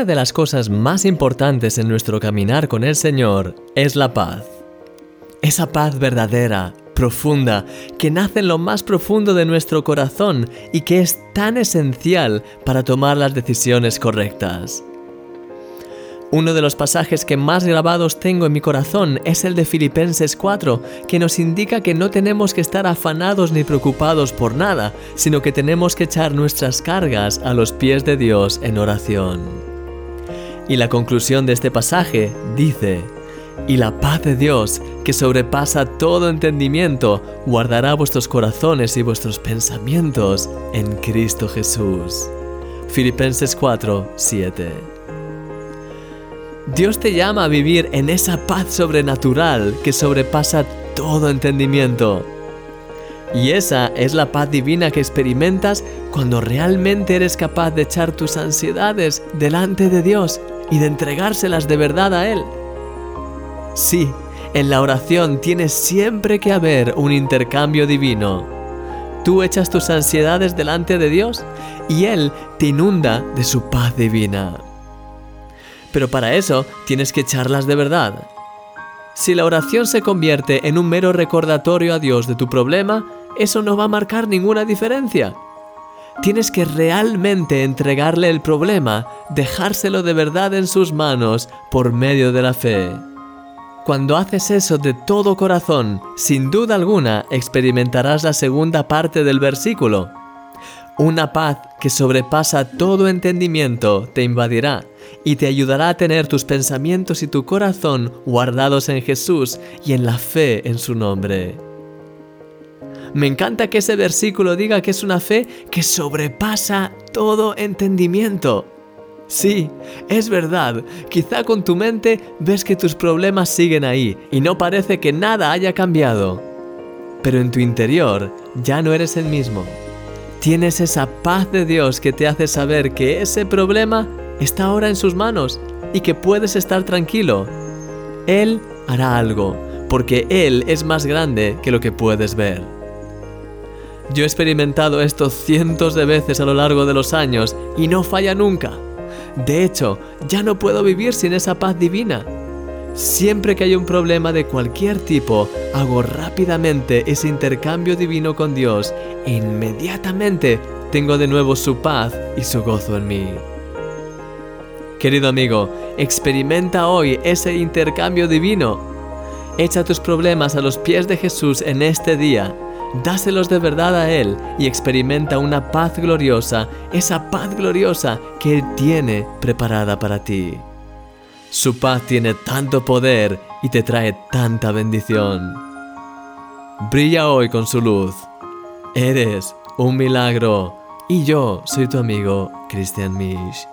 Una de las cosas más importantes en nuestro caminar con el Señor es la paz. Esa paz verdadera, profunda, que nace en lo más profundo de nuestro corazón y que es tan esencial para tomar las decisiones correctas. Uno de los pasajes que más grabados tengo en mi corazón es el de Filipenses 4, que nos indica que no tenemos que estar afanados ni preocupados por nada, sino que tenemos que echar nuestras cargas a los pies de Dios en oración. Y la conclusión de este pasaje dice, y la paz de Dios, que sobrepasa todo entendimiento, guardará vuestros corazones y vuestros pensamientos en Cristo Jesús. Filipenses 4, 7. Dios te llama a vivir en esa paz sobrenatural que sobrepasa todo entendimiento. Y esa es la paz divina que experimentas cuando realmente eres capaz de echar tus ansiedades delante de Dios y de entregárselas de verdad a Él. Sí, en la oración tienes siempre que haber un intercambio divino. Tú echas tus ansiedades delante de Dios y Él te inunda de su paz divina. Pero para eso tienes que echarlas de verdad. Si la oración se convierte en un mero recordatorio a Dios de tu problema, eso no va a marcar ninguna diferencia. Tienes que realmente entregarle el problema, dejárselo de verdad en sus manos por medio de la fe. Cuando haces eso de todo corazón, sin duda alguna experimentarás la segunda parte del versículo. Una paz que sobrepasa todo entendimiento te invadirá y te ayudará a tener tus pensamientos y tu corazón guardados en Jesús y en la fe en su nombre. Me encanta que ese versículo diga que es una fe que sobrepasa todo entendimiento. Sí, es verdad, quizá con tu mente ves que tus problemas siguen ahí y no parece que nada haya cambiado. Pero en tu interior ya no eres el mismo. Tienes esa paz de Dios que te hace saber que ese problema está ahora en sus manos y que puedes estar tranquilo. Él hará algo, porque Él es más grande que lo que puedes ver. Yo he experimentado esto cientos de veces a lo largo de los años y no falla nunca. De hecho, ya no puedo vivir sin esa paz divina. Siempre que hay un problema de cualquier tipo, hago rápidamente ese intercambio divino con Dios e inmediatamente tengo de nuevo su paz y su gozo en mí. Querido amigo, experimenta hoy ese intercambio divino. Echa tus problemas a los pies de Jesús en este día, dáselos de verdad a Él y experimenta una paz gloriosa, esa paz gloriosa que Él tiene preparada para ti. Su paz tiene tanto poder y te trae tanta bendición. Brilla hoy con su luz. Eres un milagro y yo soy tu amigo Christian Misch.